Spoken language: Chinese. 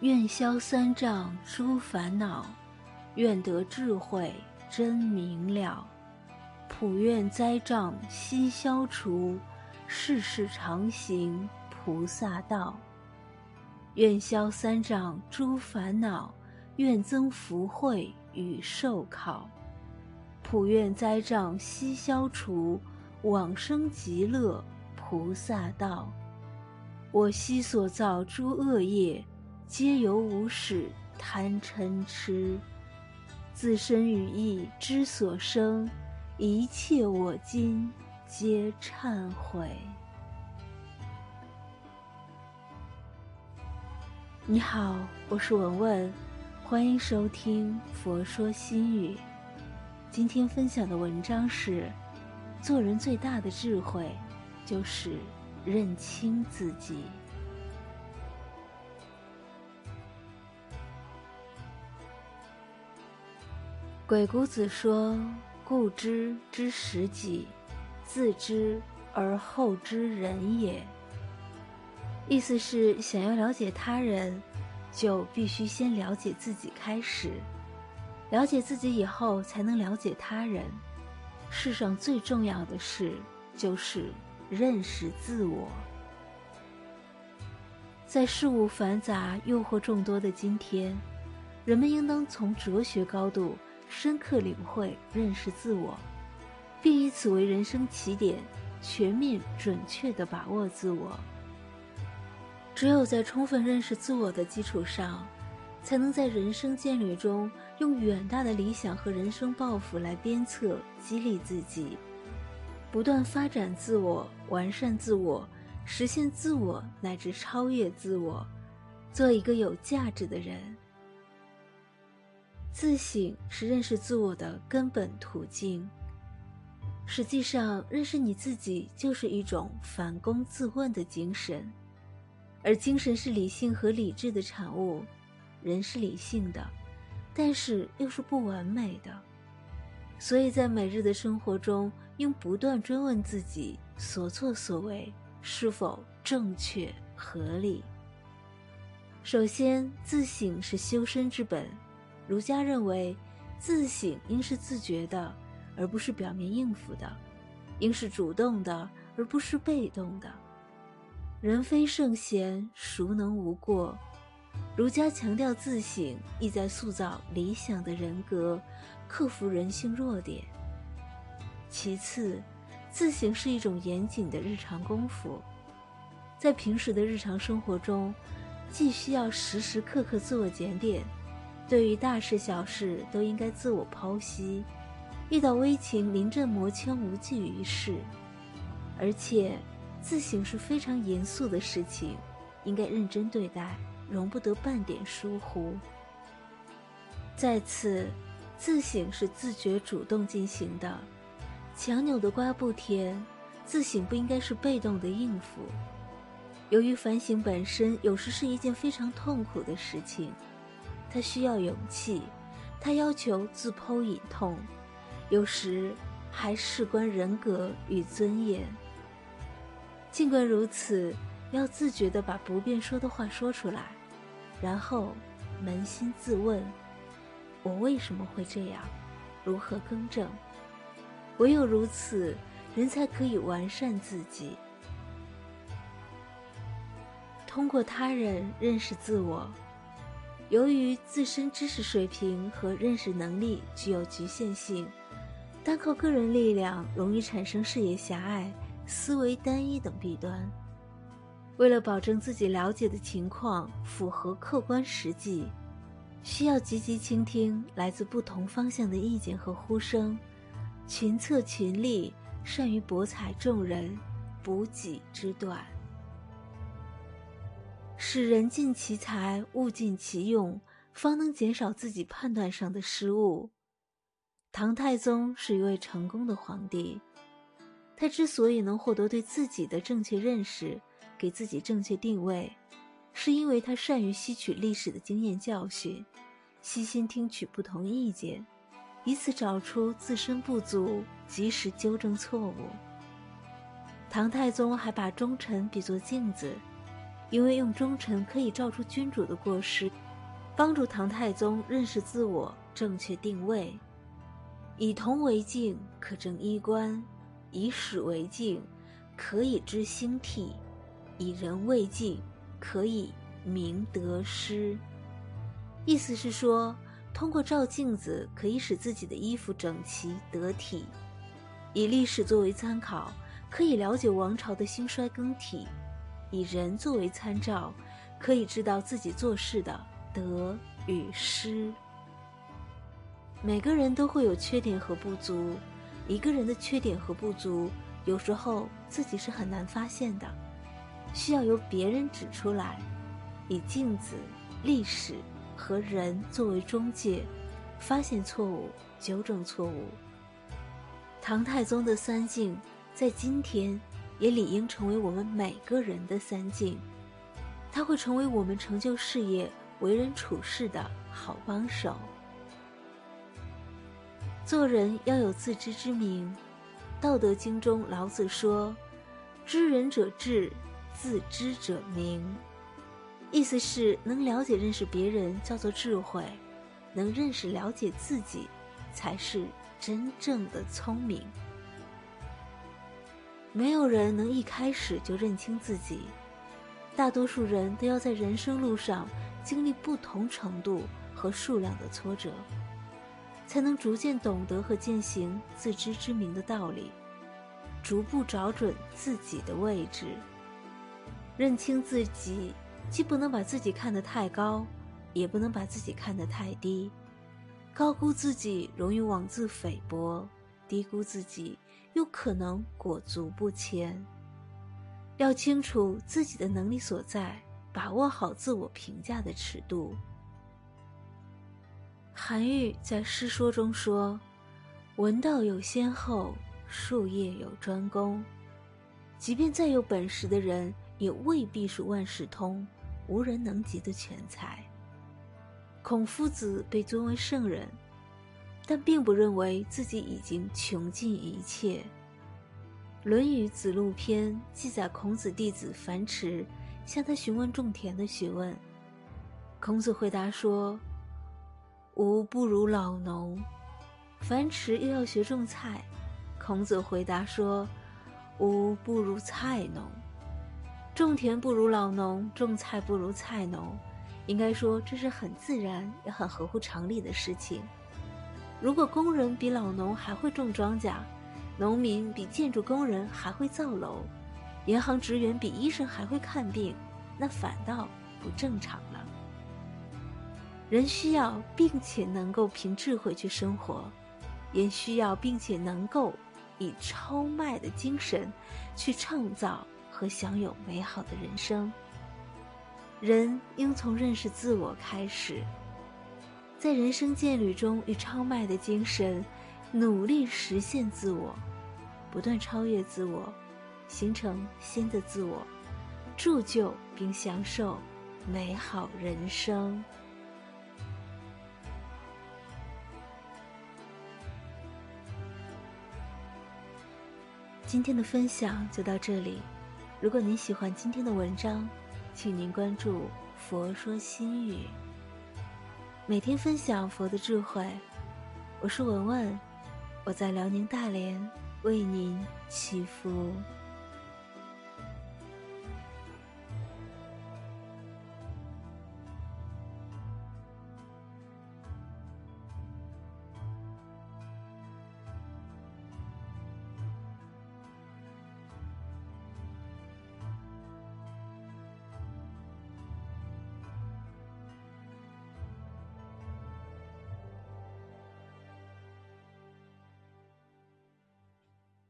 愿消三障诸烦恼，愿得智慧真明了。普愿灾障悉消除，世世常行菩萨道。愿消三障诸烦恼，愿增福慧与寿考。普愿灾障悉消除，往生极乐菩萨道。我昔所造诸恶业。皆由无始贪嗔痴，自身语意之所生，一切我今皆忏悔。你好，我是文文，欢迎收听《佛说心语》。今天分享的文章是：做人最大的智慧，就是认清自己。鬼谷子说：“故知之识己，自知而后知人也。”意思是，想要了解他人，就必须先了解自己开始。了解自己以后，才能了解他人。世上最重要的事，就是认识自我。在事物繁杂、诱惑众多的今天，人们应当从哲学高度。深刻领会、认识自我，并以此为人生起点，全面准确地把握自我。只有在充分认识自我的基础上，才能在人生建立中用远大的理想和人生抱负来鞭策、激励自己，不断发展自我、完善自我、实现自我乃至超越自我，做一个有价值的人。自省是认识自我的根本途径。实际上，认识你自己就是一种反躬自问的精神，而精神是理性和理智的产物。人是理性的，但是又是不完美的，所以在每日的生活中，应不断追问自己所作所为是否正确合理。首先，自省是修身之本。儒家认为，自省应是自觉的，而不是表面应付的；应是主动的，而不是被动的。人非圣贤，孰能无过？儒家强调自省，意在塑造理想的人格，克服人性弱点。其次，自省是一种严谨的日常功夫，在平时的日常生活中，既需要时时刻刻自我检点。对于大事小事，都应该自我剖析；遇到危情，临阵磨枪，无济于事。而且，自省是非常严肃的事情，应该认真对待，容不得半点疏忽。再次，自省是自觉主动进行的，强扭的瓜不甜，自省不应该是被动的应付。由于反省本身有时是一件非常痛苦的事情。他需要勇气，他要求自剖隐痛，有时还事关人格与尊严。尽管如此，要自觉地把不便说的话说出来，然后扪心自问：我为什么会这样？如何更正？唯有如此，人才可以完善自己。通过他人认识自我。由于自身知识水平和认识能力具有局限性，单靠个人力量容易产生视野狭隘、思维单一等弊端。为了保证自己了解的情况符合客观实际，需要积极倾听来自不同方向的意见和呼声，群策群力，善于博采众人，补己之短。使人尽其才，物尽其用，方能减少自己判断上的失误。唐太宗是一位成功的皇帝，他之所以能获得对自己的正确认识，给自己正确定位，是因为他善于吸取历史的经验教训，悉心听取不同意见，以此找出自身不足，及时纠正错误。唐太宗还把忠臣比作镜子。因为用忠臣可以照出君主的过失，帮助唐太宗认识自我，正确定位。以铜为镜，可正衣冠；以史为镜，可以知兴替；以人为镜，可以明得失。意思是说，通过照镜子，可以使自己的衣服整齐得体；以历史作为参考，可以了解王朝的兴衰更替；以人作为参照，可以知道自己做事的得与失。每个人都会有缺点和不足，一个人的缺点和不足，有时候自己是很难发现的，需要由别人指出来，以镜子、历史和人作为中介，发现错误，纠正错误。唐太宗的三镜，在今天也理应成为我们每个人的三境，它会成为我们成就事业、为人处事的好帮手。做人要有自知之明，《道德经》中老子说：“知人者智，自知者明。”意思是能了解认识别人叫做智慧，能认识了解自己才是真正的聪明。没有人能一开始就认清自己，大多数人都要在人生路上经历不同程度和数量的挫折。才能逐渐懂得和践行自知之明的道理，逐步找准自己的位置，认清自己，既不能把自己看得太高，也不能把自己看得太低。高估自己容易妄自菲薄，低估自己又可能裹足不前。要清楚自己的能力所在，把握好自我评价的尺度。韩愈在《诗说》中说：“文道有先后，术业有专攻。即便再有本事的人，也未必是万事通、无人能及的全才。”孔夫子被尊为圣人，但并不认为自己已经穷尽一切。《论语·子路篇》记载孔子弟子樊迟向他询问种田的学问，孔子回答说。吾不如老农，樊迟又要学种菜，孔子回答说：“吾不如菜农，种田不如老农，种菜不如菜农。应该说这是很自然也很合乎常理的事情。如果工人比老农还会种庄稼，农民比建筑工人还会造楼，银行职员比医生还会看病，那反倒不正常了。”人需要并且能够凭智慧去生活，也需要并且能够以超迈的精神去创造和享有美好的人生。人应从认识自我开始，在人生渐旅中以超迈的精神努力实现自我，不断超越自我，形成新的自我，铸就并享受美好人生。今天的分享就到这里。如果您喜欢今天的文章，请您关注“佛说心语”，每天分享佛的智慧。我是文文，我在辽宁大连为您祈福。